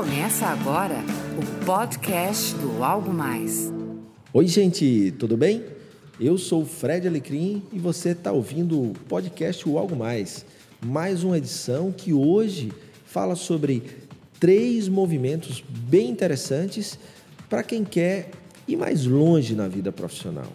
Começa agora o podcast do Algo Mais. Oi, gente, tudo bem? Eu sou o Fred Alecrim e você está ouvindo o podcast O Algo Mais. Mais uma edição que hoje fala sobre três movimentos bem interessantes para quem quer ir mais longe na vida profissional.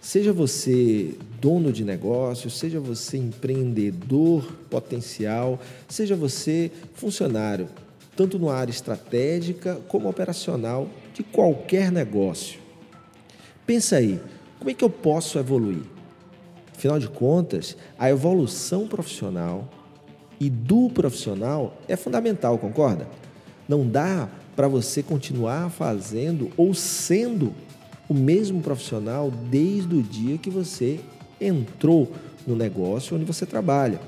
Seja você dono de negócio, seja você empreendedor potencial, seja você funcionário, tanto na área estratégica como operacional de qualquer negócio. Pensa aí, como é que eu posso evoluir? Afinal de contas, a evolução profissional e do profissional é fundamental, concorda? Não dá para você continuar fazendo ou sendo o mesmo profissional desde o dia que você entrou no negócio onde você trabalha.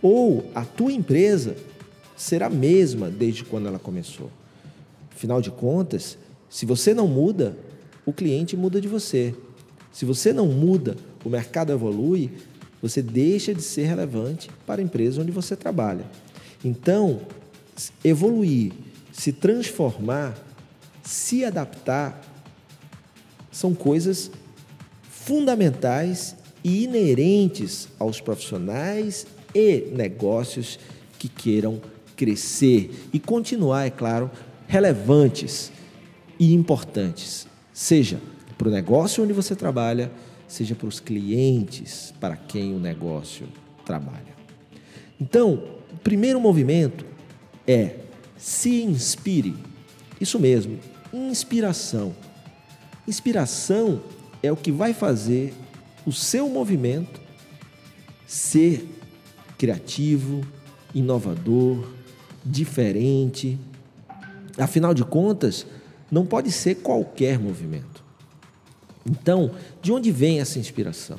Ou a tua empresa será a mesma desde quando ela começou. Afinal de contas, se você não muda, o cliente muda de você. Se você não muda, o mercado evolui, você deixa de ser relevante para a empresa onde você trabalha. Então, evoluir, se transformar, se adaptar são coisas fundamentais e inerentes aos profissionais e negócios que queiram crescer e continuar, é claro, relevantes e importantes, seja para o negócio onde você trabalha, seja para os clientes para quem o negócio trabalha. Então, o primeiro movimento é se inspire. Isso mesmo, inspiração. Inspiração é o que vai fazer o seu movimento ser criativo, inovador, diferente. Afinal de contas, não pode ser qualquer movimento. Então, de onde vem essa inspiração?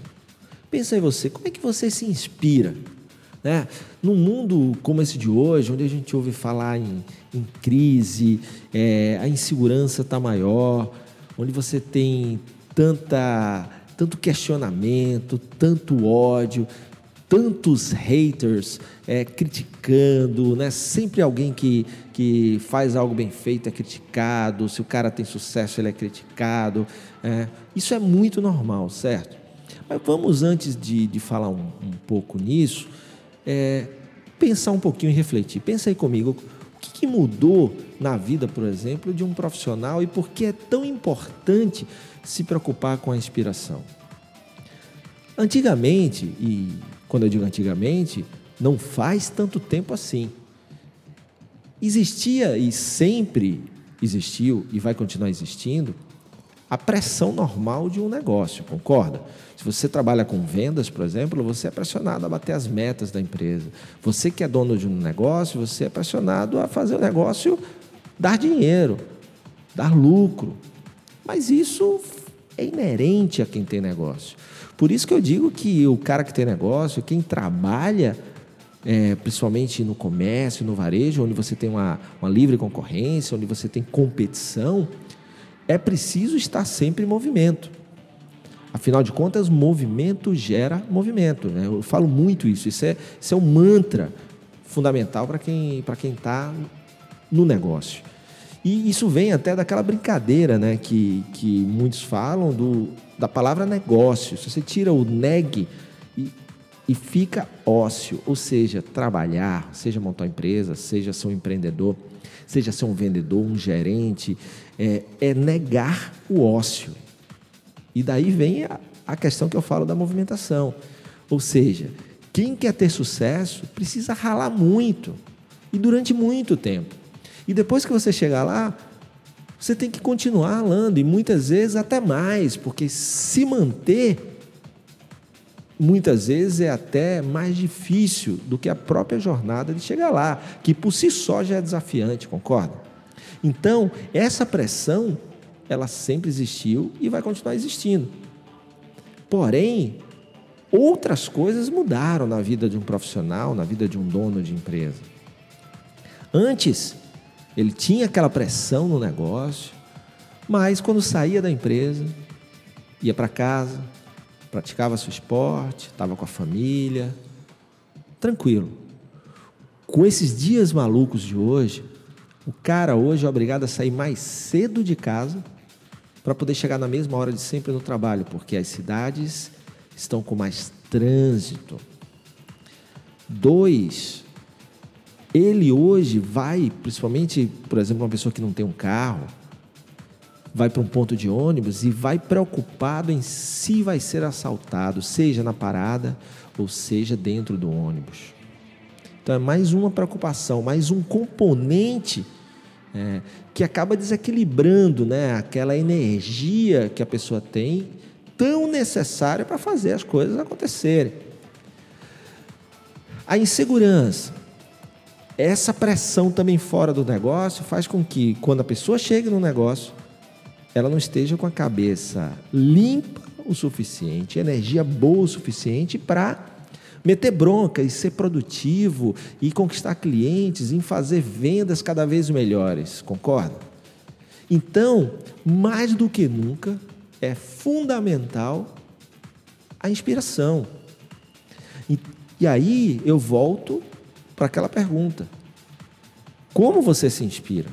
Pensa em você, como é que você se inspira? Né? Num mundo como esse de hoje, onde a gente ouve falar em, em crise, é, a insegurança está maior, onde você tem tanta, tanto questionamento, tanto ódio, tantos haters é, criticando, né? sempre alguém que, que faz algo bem feito é criticado, se o cara tem sucesso ele é criticado. É. Isso é muito normal, certo? Mas vamos, antes de, de falar um, um pouco nisso, é, pensar um pouquinho e refletir. Pensa aí comigo, o que, que mudou na vida, por exemplo, de um profissional e por que é tão importante se preocupar com a inspiração? Antigamente, e quando eu digo antigamente, não faz tanto tempo assim. Existia e sempre existiu e vai continuar existindo a pressão normal de um negócio, concorda? Se você trabalha com vendas, por exemplo, você é pressionado a bater as metas da empresa. Você que é dono de um negócio, você é pressionado a fazer o negócio dar dinheiro, dar lucro. Mas isso é inerente a quem tem negócio. Por isso que eu digo que o cara que tem negócio, quem trabalha, é, principalmente no comércio, no varejo, onde você tem uma, uma livre concorrência, onde você tem competição, é preciso estar sempre em movimento. Afinal de contas, movimento gera movimento. Né? Eu falo muito isso. Isso é, isso é um mantra fundamental para quem quem está no negócio. E isso vem até daquela brincadeira né, que, que muitos falam do, da palavra negócio. Se você tira o neg e, e fica ócio, ou seja, trabalhar, seja montar uma empresa, seja ser um empreendedor, seja ser um vendedor, um gerente, é, é negar o ócio. E daí vem a, a questão que eu falo da movimentação. Ou seja, quem quer ter sucesso precisa ralar muito e durante muito tempo. E depois que você chegar lá, você tem que continuar ralando e muitas vezes até mais, porque se manter muitas vezes é até mais difícil do que a própria jornada de chegar lá, que por si só já é desafiante, concorda? Então, essa pressão, ela sempre existiu e vai continuar existindo. Porém, outras coisas mudaram na vida de um profissional, na vida de um dono de empresa. Antes, ele tinha aquela pressão no negócio, mas quando saía da empresa, ia para casa, praticava seu esporte, estava com a família, tranquilo. Com esses dias malucos de hoje, O cara hoje é obrigado a sair mais cedo de casa para poder chegar na mesma hora de sempre no trabalho, porque as cidades estão com mais trânsito. Dois, ele hoje vai, principalmente, por exemplo, uma pessoa que não tem um carro, vai para um ponto de ônibus e vai preocupado em se vai ser assaltado, seja na parada ou seja dentro do ônibus. Então é mais uma preocupação, mais um componente é, que acaba desequilibrando né, aquela energia que a pessoa tem, tão necessária para fazer as coisas acontecerem. A insegurança, essa pressão também fora do negócio faz com que, quando a pessoa chega no negócio, ela não esteja com a cabeça limpa o suficiente, energia boa o suficiente para meter bronca e ser produtivo e conquistar clientes, em fazer vendas cada vez melhores, concorda? Então, mais do que nunca, é fundamental a inspiração. E, e aí eu volto para aquela pergunta: como você se inspira?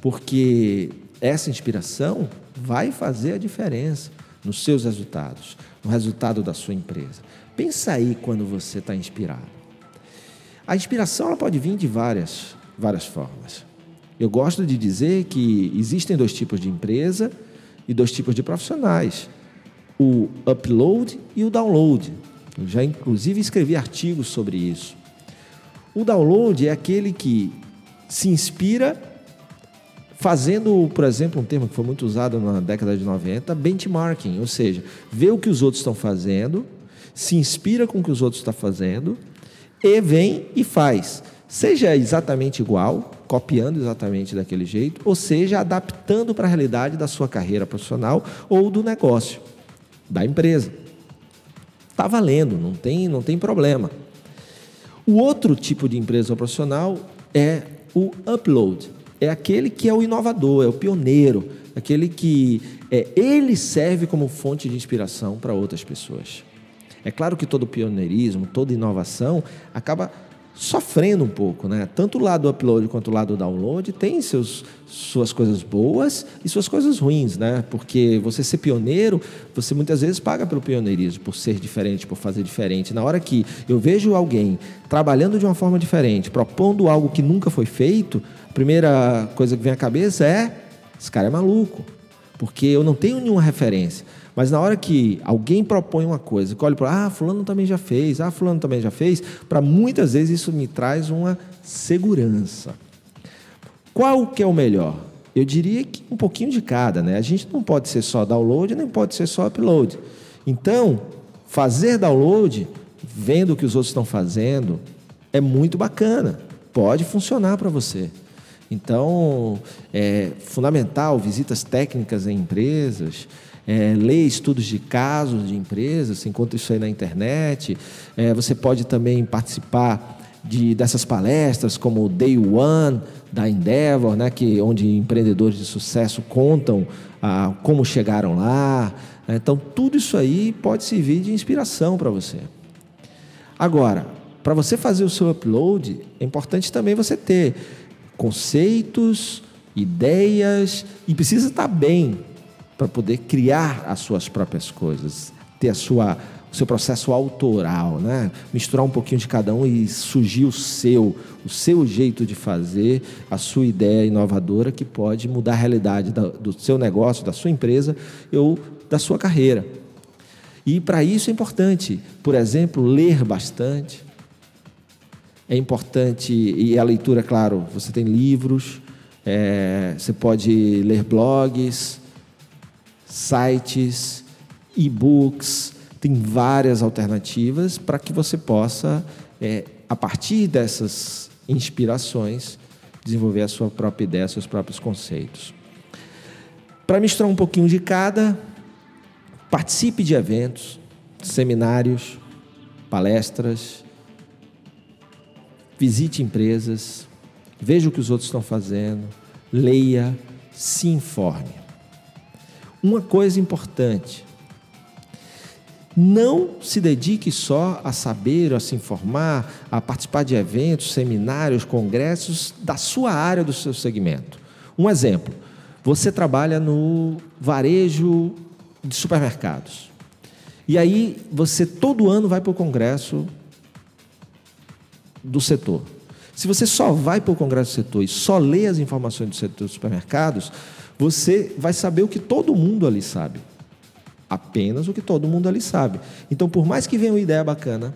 Porque essa inspiração vai fazer a diferença nos seus resultados, no resultado da sua empresa. Pensa aí quando você está inspirado. A inspiração ela pode vir de várias, várias formas. Eu gosto de dizer que existem dois tipos de empresa e dois tipos de profissionais: o upload e o download. Eu já inclusive escrevi artigos sobre isso. O download é aquele que se inspira fazendo, por exemplo, um termo que foi muito usado na década de 90, benchmarking, ou seja, vê o que os outros estão fazendo, se inspira com o que os outros estão fazendo e vem e faz. Seja exatamente igual, copiando exatamente daquele jeito, ou seja, adaptando para a realidade da sua carreira profissional ou do negócio, da empresa. Está valendo, não tem, não tem problema. O outro tipo de empresa profissional é o upload é aquele que é o inovador, é o pioneiro, aquele que é, ele serve como fonte de inspiração para outras pessoas. É claro que todo pioneirismo, toda inovação acaba sofrendo um pouco, né? Tanto o lado upload quanto o lado download tem seus, suas coisas boas e suas coisas ruins, né? Porque você ser pioneiro, você muitas vezes paga pelo pioneirismo, por ser diferente, por fazer diferente. Na hora que eu vejo alguém trabalhando de uma forma diferente, propondo algo que nunca foi feito, a primeira coisa que vem à cabeça é: esse cara é maluco, porque eu não tenho nenhuma referência. Mas na hora que alguém propõe uma coisa, que olha para, ah, fulano também já fez, ah, fulano também já fez, para muitas vezes isso me traz uma segurança. Qual que é o melhor? Eu diria que um pouquinho de cada, né? A gente não pode ser só download, nem pode ser só upload. Então, fazer download, vendo o que os outros estão fazendo, é muito bacana. Pode funcionar para você. Então, é fundamental visitas técnicas em empresas, é, estudos de casos de empresas, você encontra isso aí na internet. É, você pode também participar de, dessas palestras, como o Day One da Endeavor, né, que, onde empreendedores de sucesso contam ah, como chegaram lá. Então, tudo isso aí pode servir de inspiração para você. Agora, para você fazer o seu upload, é importante também você ter conceitos, ideias e precisa estar bem para poder criar as suas próprias coisas, ter a sua o seu processo autoral, né? Misturar um pouquinho de cada um e surgir o seu, o seu jeito de fazer, a sua ideia inovadora que pode mudar a realidade do seu negócio, da sua empresa ou da sua carreira. E para isso é importante, por exemplo, ler bastante. É importante, e a leitura, claro, você tem livros, é, você pode ler blogs, sites, e-books, tem várias alternativas para que você possa, é, a partir dessas inspirações, desenvolver a sua própria ideia, seus próprios conceitos. Para misturar um pouquinho de cada, participe de eventos, seminários, palestras, visite empresas, veja o que os outros estão fazendo, leia, se informe. Uma coisa importante: Não se dedique só a saber, a se informar, a participar de eventos, seminários, congressos da sua área, do seu segmento. Um exemplo: você trabalha no varejo de supermercados. E aí você todo ano vai para o congresso do setor. Se você só vai para o congresso do setor e só lê as informações do setor dos supermercados, você vai saber o que todo mundo ali sabe. Apenas o que todo mundo ali sabe. Então, por mais que venha uma ideia bacana,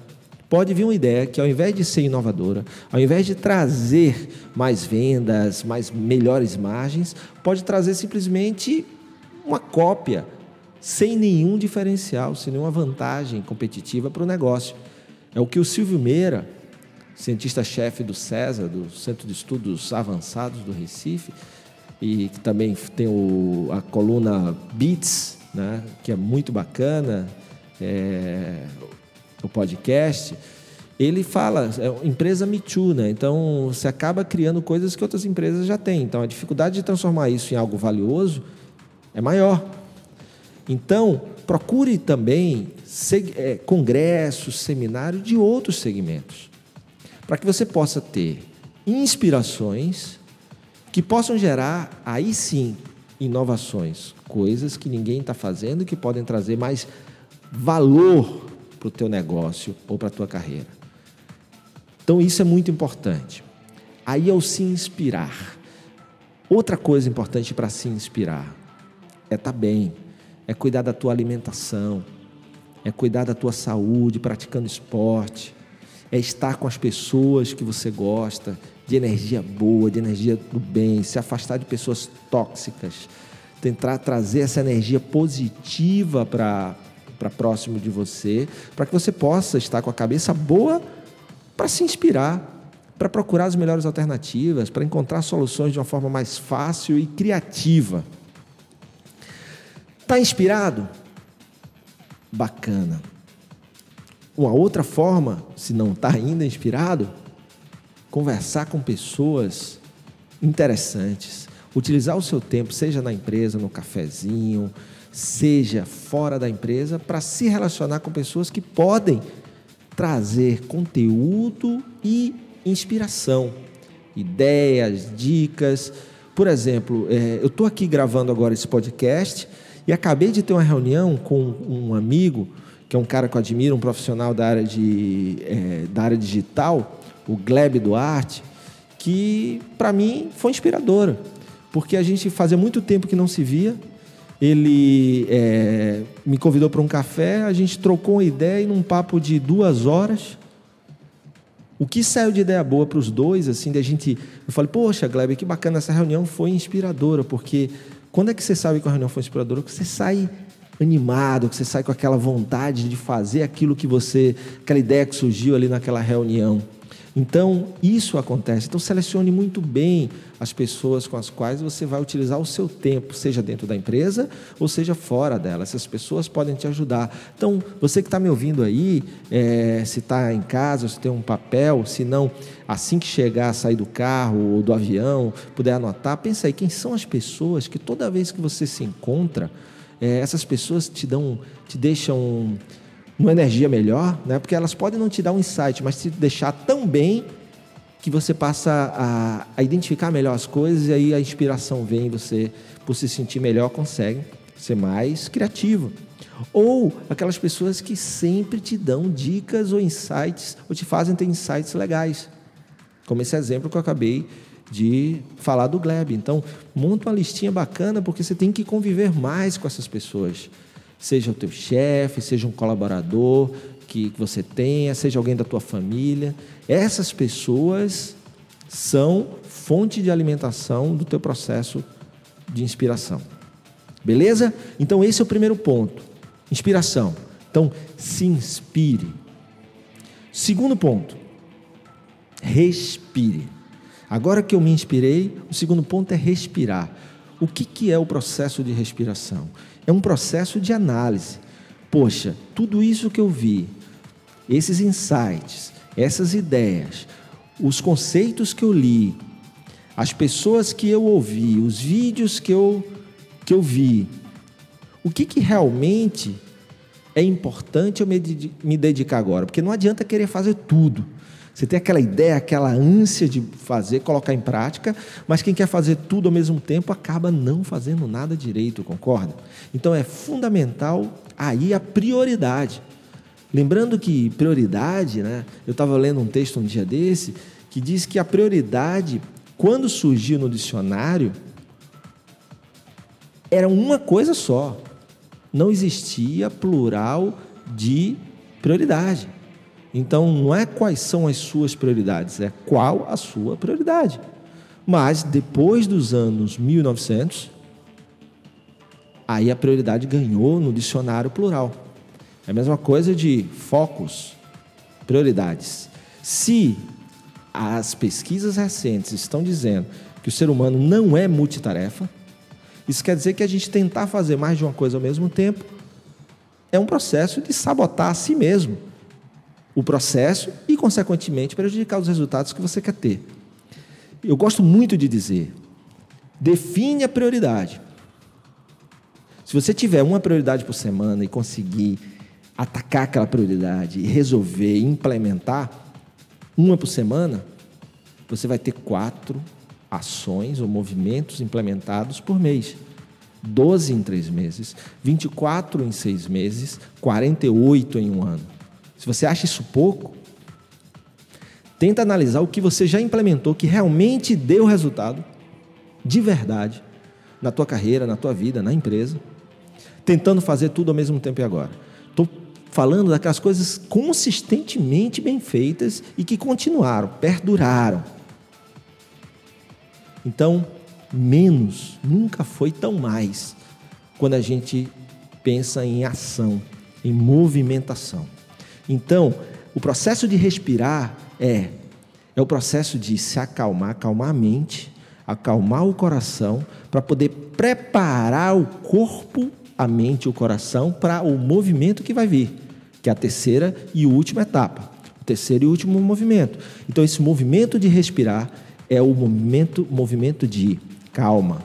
pode vir uma ideia que ao invés de ser inovadora, ao invés de trazer mais vendas, mais melhores margens, pode trazer simplesmente uma cópia sem nenhum diferencial, sem nenhuma vantagem competitiva para o negócio. É o que o Silvio Meira, cientista-chefe do CESA, do Centro de Estudos Avançados do Recife, e que também tem o, a coluna Beats, né, que é muito bacana, é, o podcast, ele fala, é empresa Me Too, né? Então, você acaba criando coisas que outras empresas já têm. Então, a dificuldade de transformar isso em algo valioso é maior. Então, procure também é, congressos, seminários de outros segmentos para que você possa ter inspirações que possam gerar, aí sim, inovações, coisas que ninguém está fazendo e que podem trazer mais valor para o teu negócio ou para a tua carreira. Então, isso é muito importante. Aí é o se inspirar. Outra coisa importante para se inspirar é estar tá bem, é cuidar da tua alimentação, é cuidar da tua saúde, praticando esporte, é estar com as pessoas que você gosta, de energia boa, de energia do bem, se afastar de pessoas tóxicas, tentar trazer essa energia positiva para próximo de você, para que você possa estar com a cabeça boa para se inspirar, para procurar as melhores alternativas, para encontrar soluções de uma forma mais fácil e criativa. Está inspirado? Bacana. Uma outra forma, se não está ainda inspirado, conversar com pessoas interessantes, utilizar o seu tempo, seja na empresa, no cafezinho, seja fora da empresa, para se relacionar com pessoas que podem trazer conteúdo e inspiração, ideias, dicas. Por exemplo, é, eu estou aqui gravando agora esse podcast e acabei de ter uma reunião com um amigo que é um cara que eu admiro, um profissional da área, de, é, da área digital, o Gleb Duarte, que para mim foi inspiradora, porque a gente fazia muito tempo que não se via. Ele é, me convidou para um café, a gente trocou uma ideia e num papo de duas horas. O que saiu de ideia boa para os dois, assim, da gente. Eu falei, poxa, Gleb, que bacana, essa reunião foi inspiradora, porque quando é que você sabe que a reunião foi inspiradora? Que você sai animado, que você sai com aquela vontade de fazer aquilo que você, aquela ideia que surgiu ali naquela reunião. Então, isso acontece. Então, selecione muito bem as pessoas com as quais você vai utilizar o seu tempo, seja dentro da empresa ou seja fora dela. Essas pessoas podem te ajudar. Então, você que está me ouvindo aí, é, se está em casa, se tem um papel, se não, assim que chegar, sair do carro ou do avião, puder anotar, pensa aí, quem são as pessoas que toda vez que você se encontra, é, essas pessoas te dão, te deixam uma energia melhor, né? Porque elas podem não te dar um insight, mas te deixar tão bem que você passa a, a identificar melhor as coisas e aí a inspiração vem, você por se sentir melhor consegue ser mais criativo. Ou aquelas pessoas que sempre te dão dicas ou insights, ou te fazem ter insights legais. Como esse exemplo que eu acabei de falar do Gleb. Então, monta uma listinha bacana porque você tem que conviver mais com essas pessoas. Seja o teu chefe, seja um colaborador que você tenha, seja alguém da tua família. Essas pessoas são fonte de alimentação do teu processo de inspiração. Beleza? Então esse é o primeiro ponto. Inspiração. Então, se inspire. Segundo ponto, respire. Agora que eu me inspirei, o segundo ponto é respirar. O que, que é o processo de respiração? É um processo de análise. Poxa, tudo isso que eu vi, esses insights, essas ideias, os conceitos que eu li, as pessoas que eu ouvi, os vídeos que eu, que eu vi, o que, que realmente é importante eu me dedicar agora? Porque não adianta querer fazer tudo. Você tem aquela ideia, aquela ânsia de fazer, colocar em prática, mas quem quer fazer tudo ao mesmo tempo acaba não fazendo nada direito, concorda? Então é fundamental aí a prioridade. Lembrando que prioridade, né? Eu estava lendo um texto um dia desse que diz que a prioridade, quando surgiu no dicionário, era uma coisa só. Não existia plural de prioridade. Então, não é quais são as suas prioridades, é qual a sua prioridade. Mas, depois dos anos 1900, aí a prioridade ganhou no dicionário plural. É a mesma coisa de focos, prioridades. Se as pesquisas recentes estão dizendo que o ser humano não é multitarefa, isso quer dizer que a gente tentar fazer mais de uma coisa ao mesmo tempo é um processo de sabotar a si mesmo o processo e, consequentemente, prejudicar os resultados que você quer ter. Eu gosto muito de dizer: define a prioridade. Se você tiver uma prioridade por semana e conseguir atacar aquela prioridade e resolver implementar uma por semana, você vai ter quatro ações ou movimentos implementados por mês. 12 em três meses, 24 em seis meses, 48 em um ano. Se você acha isso pouco, tenta analisar o que você já implementou que realmente deu resultado de verdade na tua carreira, na tua vida, na empresa, tentando fazer tudo ao mesmo tempo e agora. Estou falando daquelas coisas consistentemente bem feitas e que continuaram, perduraram. Então, menos nunca foi tão mais quando a gente pensa em ação, em movimentação. Então, o processo de respirar é é o processo de se acalmar, acalmar a mente, acalmar o coração para poder preparar o corpo, a mente e o coração para o movimento que vai vir, que é a terceira e última etapa, o terceiro e último movimento. Então esse movimento de respirar é o movimento, movimento de calma.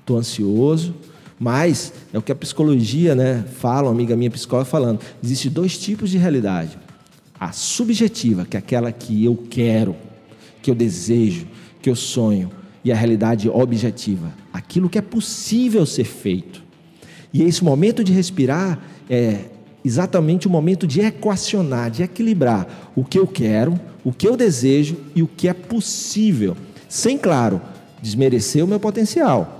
Estou ansioso, mas é o que a psicologia né, fala, uma amiga minha psicóloga falando. Existem dois tipos de realidade. A subjetiva, que é aquela que eu quero, que eu desejo, que eu sonho. E a realidade objetiva, aquilo que é possível ser feito. E esse momento de respirar é exatamente o momento de equacionar, de equilibrar o que eu quero, o que eu desejo e o que é possível. Sem, claro, desmerecer o meu potencial.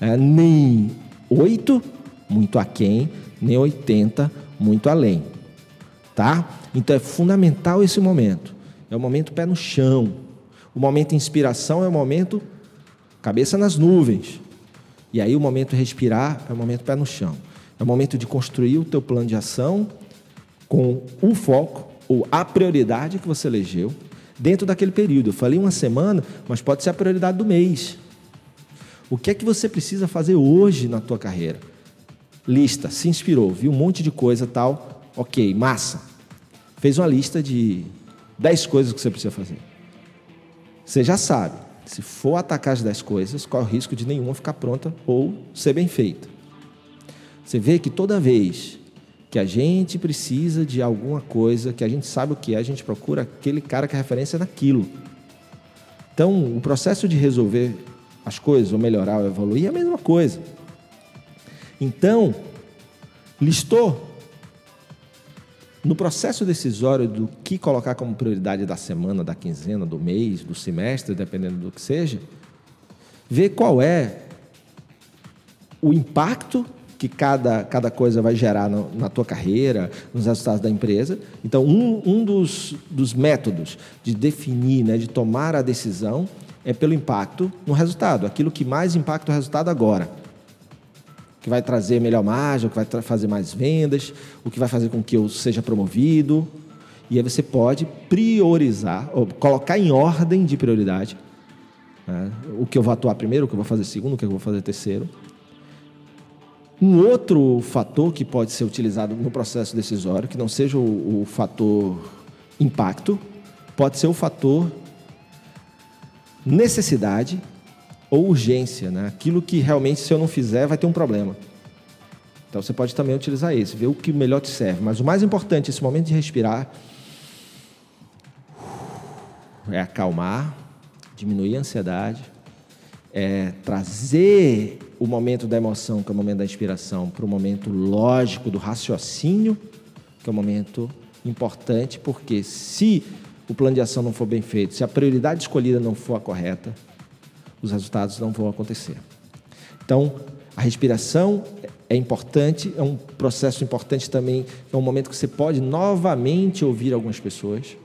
É, nem 8, muito aquém, nem 80, muito além. Tá? Então é fundamental esse momento. É o momento pé no chão. O momento inspiração é o momento cabeça nas nuvens. E aí o momento respirar é o momento pé no chão. É o momento de construir o teu plano de ação com o foco ou a prioridade que você elegeu dentro daquele período. Eu falei uma semana, mas pode ser a prioridade do mês. O que é que você precisa fazer hoje na tua carreira? Lista, se inspirou, viu um monte de coisa tal, ok, massa. Fez uma lista de 10 coisas que você precisa fazer. Você já sabe, se for atacar as 10 coisas, qual é o risco de nenhuma ficar pronta ou ser bem feita. Você vê que toda vez que a gente precisa de alguma coisa, que a gente sabe o que é, a gente procura aquele cara que é referência naquilo. Então, o processo de resolver as coisas, ou melhorar, ou evoluir, é a mesma coisa. Então, listou no processo decisório do que colocar como prioridade da semana, da quinzena, do mês, do semestre, dependendo do que seja, ver qual é o impacto que cada, cada coisa vai gerar no, na tua carreira, nos resultados da empresa. Então, um, um dos, dos métodos de definir, né, de tomar a decisão, é pelo impacto no resultado, aquilo que mais impacta o resultado agora. Que vai trazer melhor margem, o que vai fazer mais vendas, o que vai fazer com que eu seja promovido. E aí você pode priorizar, colocar em ordem de prioridade né? o que eu vou atuar primeiro, o que eu vou fazer segundo, o que eu vou fazer terceiro. Um outro fator que pode ser utilizado no processo decisório, que não seja o, o fator impacto, pode ser o fator necessidade ou urgência, né? aquilo que realmente, se eu não fizer, vai ter um problema. Então você pode também utilizar esse, ver o que melhor te serve. Mas o mais importante, esse momento de respirar, é acalmar, diminuir a ansiedade, é trazer o momento da emoção, que é o momento da inspiração, para o momento lógico do raciocínio, que é o momento importante, porque se o plano de ação não for bem feito, se a prioridade escolhida não for a correta, os resultados não vão acontecer. Então, a respiração é importante, é um processo importante também, é um momento que você pode novamente ouvir algumas pessoas.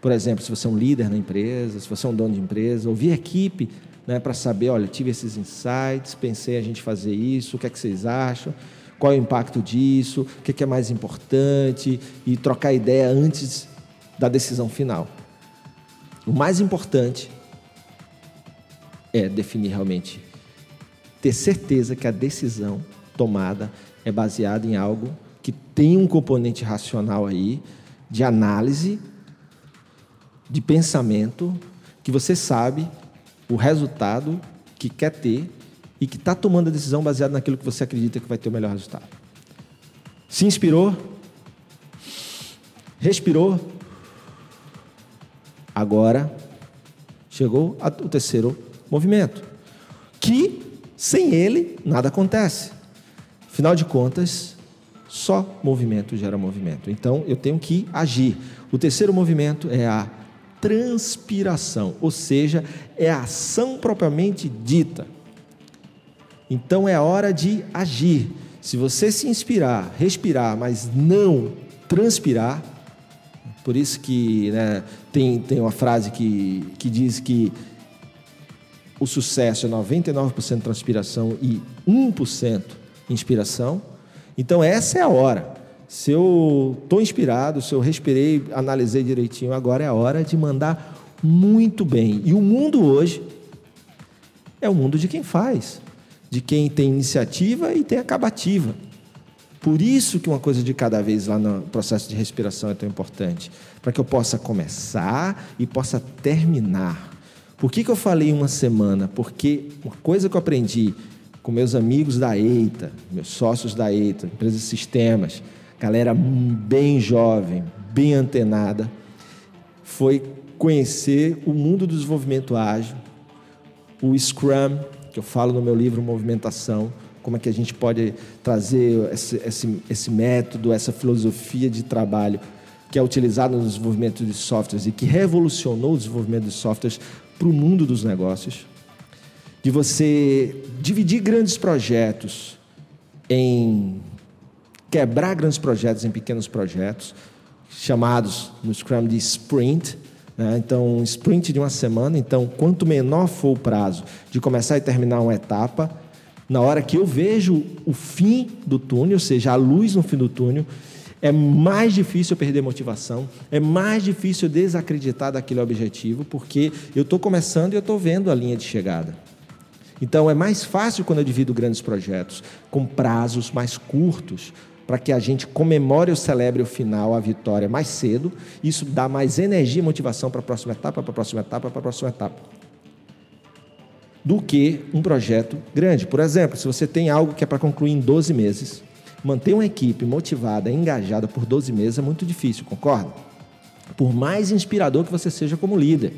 Por exemplo, se você é um líder na empresa, se você é um dono de empresa, ouvir a equipe né, para saber, olha, tive esses insights, pensei a gente fazer isso, o que é que vocês acham? Qual é o impacto disso? O que é, que é mais importante? E trocar ideia antes da decisão final. O mais importante é definir realmente, ter certeza que a decisão tomada é baseada em algo que tem um componente racional aí, de análise, de pensamento, que você sabe o resultado que quer ter e que está tomando a decisão baseada naquilo que você acredita que vai ter o melhor resultado. Se inspirou? Respirou? Agora chegou o terceiro movimento, que sem ele nada acontece. Afinal de contas, só movimento gera movimento. Então eu tenho que agir. O terceiro movimento é a transpiração, ou seja, é a ação propriamente dita. Então é hora de agir. Se você se inspirar, respirar, mas não transpirar, por isso que né, tem, tem uma frase que, que diz que o sucesso é 99% transpiração e 1% inspiração. Então essa é a hora. Se eu estou inspirado, se eu respirei, analisei direitinho, agora é a hora de mandar muito bem. E o mundo hoje é o mundo de quem faz, de quem tem iniciativa e tem acabativa. Por isso que uma coisa de cada vez lá no processo de respiração é tão importante, para que eu possa começar e possa terminar. Por que, que eu falei uma semana? Porque uma coisa que eu aprendi com meus amigos da EITA, meus sócios da EITA, empresa sistemas, galera bem jovem, bem antenada, foi conhecer o mundo do desenvolvimento ágil, o Scrum, que eu falo no meu livro Movimentação, como é que a gente pode trazer esse, esse, esse método, essa filosofia de trabalho que é utilizado no desenvolvimento de softwares e que revolucionou o desenvolvimento de softwares para o mundo dos negócios, de você dividir grandes projetos em quebrar grandes projetos em pequenos projetos, chamados no Scrum de sprint. Né? Então, um sprint de uma semana. Então, quanto menor for o prazo de começar e terminar uma etapa, na hora que eu vejo o fim do túnel, ou seja, a luz no fim do túnel, é mais difícil eu perder motivação, é mais difícil eu desacreditar daquele objetivo, porque eu estou começando e eu estou vendo a linha de chegada. Então é mais fácil quando eu divido grandes projetos com prazos mais curtos, para que a gente comemore ou celebre o final, a vitória mais cedo. Isso dá mais energia e motivação para a próxima etapa, para a próxima etapa, para a próxima etapa. Do que um projeto grande. Por exemplo, se você tem algo que é para concluir em 12 meses, manter uma equipe motivada, engajada por 12 meses é muito difícil, concorda? Por mais inspirador que você seja como líder.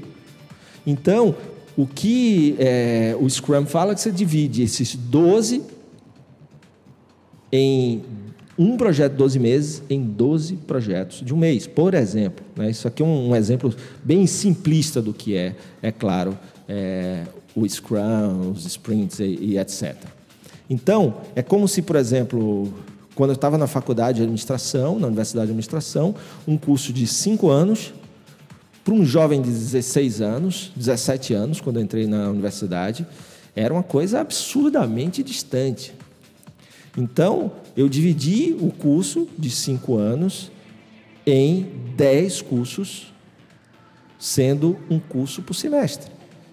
Então, o que é, o Scrum fala é que você divide esses 12 em um projeto de 12 meses em 12 projetos de um mês, por exemplo. Né? Isso aqui é um, um, exemplo bem simplista do que é, é claro, é, o Scrum, os sprints e, e, etc. Então, é como se, por exemplo, quando eu estava na faculdade de administração, na Universidade de Administração, um curso de cinco anos, para um jovem de 16 anos, 17 anos, quando eu entrei na universidade, era uma coisa absurdamente distante. Então, eu dividi o curso de cinco anos em dez cursos, sendo um curso por semestre.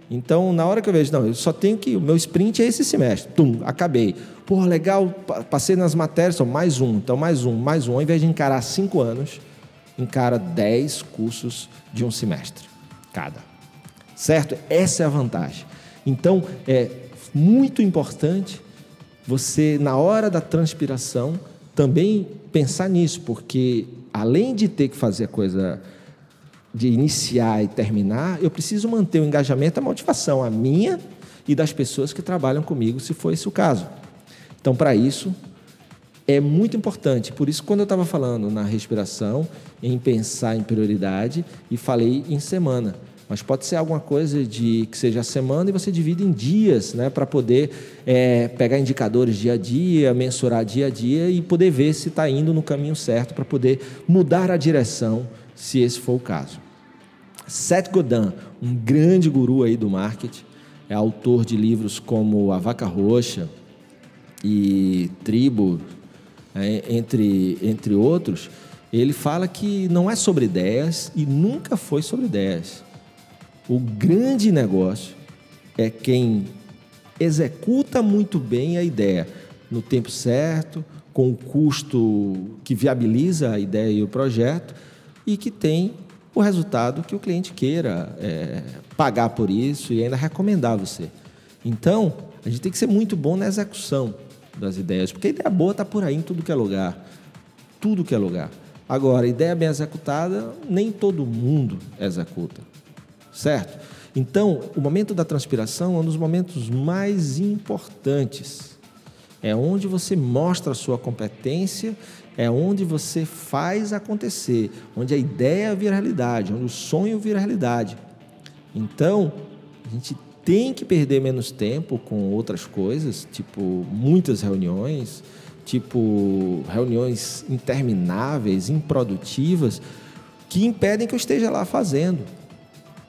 Então, na hora que eu vejo, não, eu só tenho que. O meu sprint é esse semestre. Tum, acabei. Pô, legal, passei nas matérias, só mais um. Então, mais um, mais um. Ao invés de encarar cinco anos, encara dez cursos de um semestre cada. Certo? Essa é a vantagem. Então, é muito importante você, na hora da transpiração, também pensar nisso, porque além de ter que fazer a coisa de iniciar e terminar, eu preciso manter o engajamento, a motivação, a minha e das pessoas que trabalham comigo, se for esse o caso. Então, para isso, é muito importante. Por isso, quando eu estava falando na respiração, em pensar em prioridade, e falei em semana. Mas pode ser alguma coisa de que seja semana e você divide em dias, né, para poder é, pegar indicadores dia a dia, mensurar dia a dia e poder ver se está indo no caminho certo para poder mudar a direção, se esse for o caso. Seth Godin, um grande guru aí do marketing, é autor de livros como A Vaca Roxa e Tribo, é, entre, entre outros. Ele fala que não é sobre ideias e nunca foi sobre ideias. O grande negócio é quem executa muito bem a ideia no tempo certo, com o custo que viabiliza a ideia e o projeto e que tem o resultado que o cliente queira é, pagar por isso e ainda recomendar você. Então, a gente tem que ser muito bom na execução das ideias, porque a ideia boa está por aí em tudo que é lugar. Tudo que é lugar. Agora, ideia bem executada, nem todo mundo executa certo? Então, o momento da transpiração é um dos momentos mais importantes. É onde você mostra a sua competência, é onde você faz acontecer, onde a ideia vira realidade, onde o sonho vira realidade. Então, a gente tem que perder menos tempo com outras coisas, tipo muitas reuniões, tipo reuniões intermináveis, improdutivas, que impedem que eu esteja lá fazendo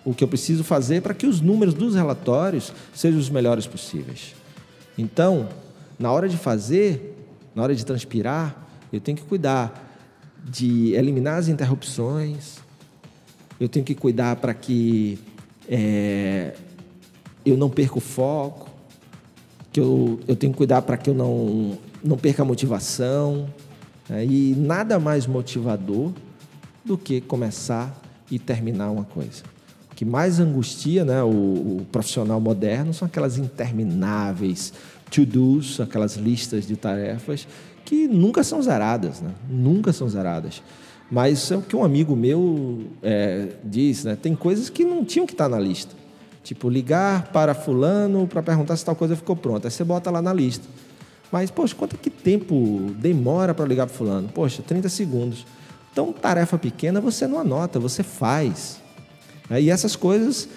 o que eu preciso fazer para que os números dos relatórios sejam os melhores possíveis. Então, na hora de fazer, na hora de transpirar, eu tenho que cuidar de eliminar as interrupções, eu tenho que cuidar para que é, eu não perca o foco, que eu, eu tenho que cuidar para que eu não, não perca a motivação. É, e nada mais motivador do que começar e terminar uma coisa que mais angustia né, o, o profissional moderno são aquelas intermináveis to-dos, aquelas listas de tarefas que nunca são zeradas, né? nunca são zeradas. Mas é o que um amigo meu é, diz, né? tem coisas que não tinham que estar na lista. Tipo, ligar para fulano para perguntar se tal coisa ficou pronta. Aí você bota lá na lista. Mas, poxa, quanto que tempo demora para ligar para fulano? Poxa, 30 segundos. Então, tarefa pequena você não anota, você faz. Né? E essas coisas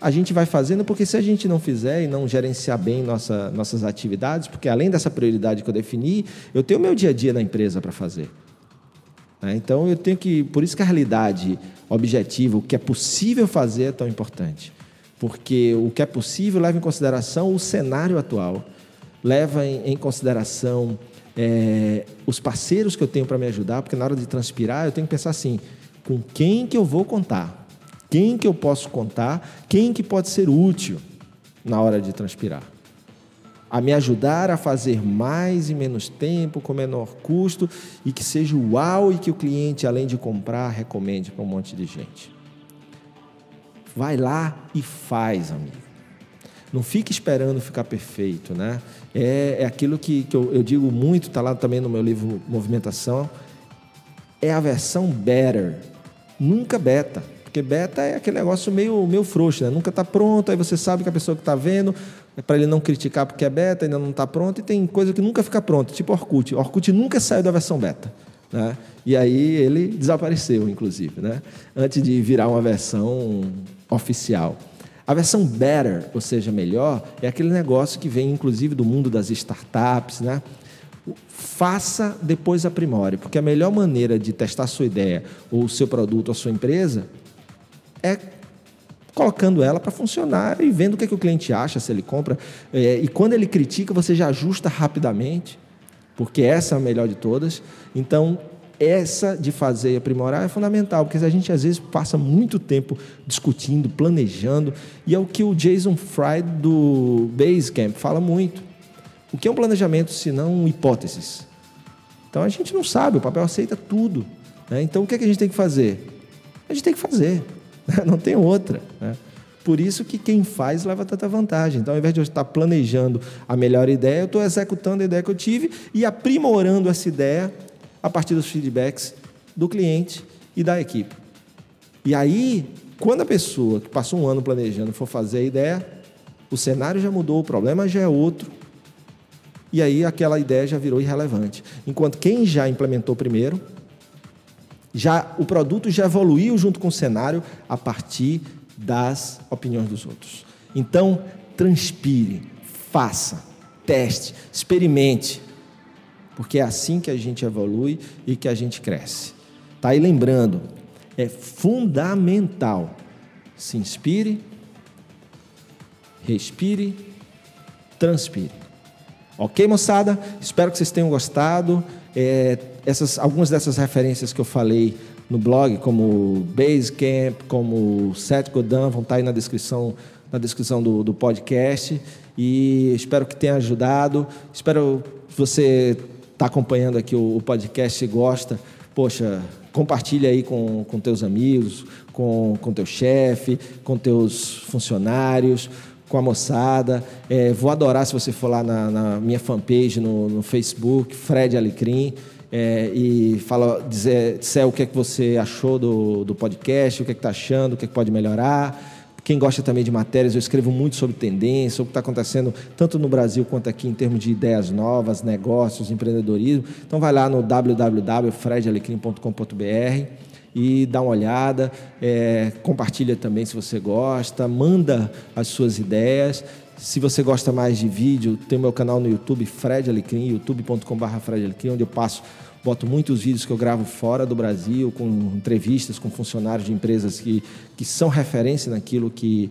a gente vai fazendo porque se a gente não fizer e não gerenciar bem nossa, nossas atividades, porque além dessa prioridade que eu defini, eu tenho meu dia a dia na empresa para fazer. Né? Então eu tenho que. Por isso que a realidade objetiva, o que é possível fazer é tão importante. Porque o que é possível leva em consideração o cenário atual, leva em, em consideração é, os parceiros que eu tenho para me ajudar, porque na hora de transpirar eu tenho que pensar assim: com quem que eu vou contar? Quem que eu posso contar? Quem que pode ser útil na hora de transpirar? A me ajudar a fazer mais e menos tempo, com menor custo e que seja uau e que o cliente, além de comprar, recomende para um monte de gente. Vai lá e faz, amigo. Não fique esperando ficar perfeito, né? É, é aquilo que, que eu, eu digo muito, está lá também no meu livro Movimentação. É a versão better, nunca beta. Porque beta é aquele negócio meio, meio frouxo, né? Nunca está pronto, aí você sabe que a pessoa que está vendo, é para ele não criticar porque é beta, ainda não está pronto, e tem coisa que nunca fica pronta, tipo Orkut. Orkut nunca saiu da versão beta. Né? E aí ele desapareceu, inclusive, né? antes de virar uma versão oficial. A versão better, ou seja, melhor, é aquele negócio que vem, inclusive, do mundo das startups, né? Faça, depois aprimore, porque a melhor maneira de testar sua ideia, ou o seu produto, ou a sua empresa, é colocando ela para funcionar e vendo o que, é que o cliente acha, se ele compra. É, e quando ele critica, você já ajusta rapidamente, porque essa é a melhor de todas. Então, essa de fazer e aprimorar é fundamental, porque a gente às vezes passa muito tempo discutindo, planejando, e é o que o Jason Fried do Basecamp fala muito. O que é um planejamento se não hipóteses? Então a gente não sabe, o papel aceita tudo. Né? Então o que, é que a gente tem que fazer? A gente tem que fazer. não tem outra. Né? Por isso que quem faz leva tanta vantagem. Então, ao invés de eu estar planejando a melhor ideia, eu estou executando a ideia que eu tive e aprimorando essa ideia a partir dos feedbacks do cliente e da equipe. E aí, quando a pessoa que passou um ano planejando for fazer a ideia, o cenário já mudou, o problema já é outro, e aí aquela ideia já virou irrelevante. Enquanto quem já implementou primeiro, já o produto já evoluiu junto com o cenário a partir das opiniões dos outros. Então, transpire, faça, teste, experimente, porque é assim que a gente evolui e que a gente cresce. Tá aí lembrando, é fundamental. Se inspire, respire, transpire. Ok, moçada? Espero que vocês tenham gostado. É, essas, algumas dessas referências que eu falei no blog, como Basecamp, como Seth Godin, vão estar aí na descrição, na descrição do, do podcast. E espero que tenha ajudado. Espero que você está acompanhando aqui o, o podcast e gosta. Poxa, compartilha aí com, com teus amigos, com, com teu chefe, com teus funcionários com a moçada. É, vou adorar se você for lá na, na minha fanpage no, no, Facebook, Fred Alecrim, é, e fala, dizer, dizer o que é que você achou do, do podcast, o que é que está achando, o que é que pode melhorar. Quem gosta também de matérias, eu escrevo muito sobre tendência, o que está acontecendo tanto no Brasil quanto aqui em termos de ideias novas, negócios, empreendedorismo. Então vai lá no www.fredalecrim.com.br e dá uma olhada, é, compartilha também se você gosta, manda as suas ideias. Se você gosta mais de vídeo, tem o meu canal no YouTube, Fred Alecrim, youtube.com.br Fred Alecrim, onde eu passo, boto muitos vídeos que eu gravo fora do Brasil, com entrevistas com funcionários de empresas que, que são referência naquilo que,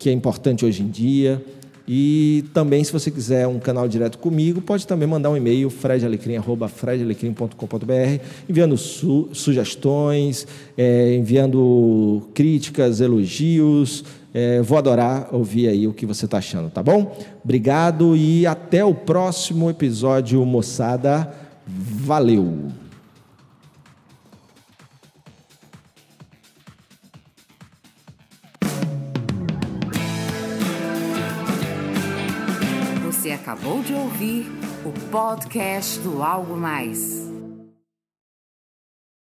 que é importante hoje em dia. E também, se você quiser um canal direto comigo, pode também mandar um e-mail, fredalecrim.com.br, enviando su sugestões, é, enviando críticas, elogios. É, vou adorar ouvir aí o que você está achando, tá bom? Obrigado e até o próximo episódio, moçada. Valeu! Você acabou de ouvir o podcast do Algo Mais.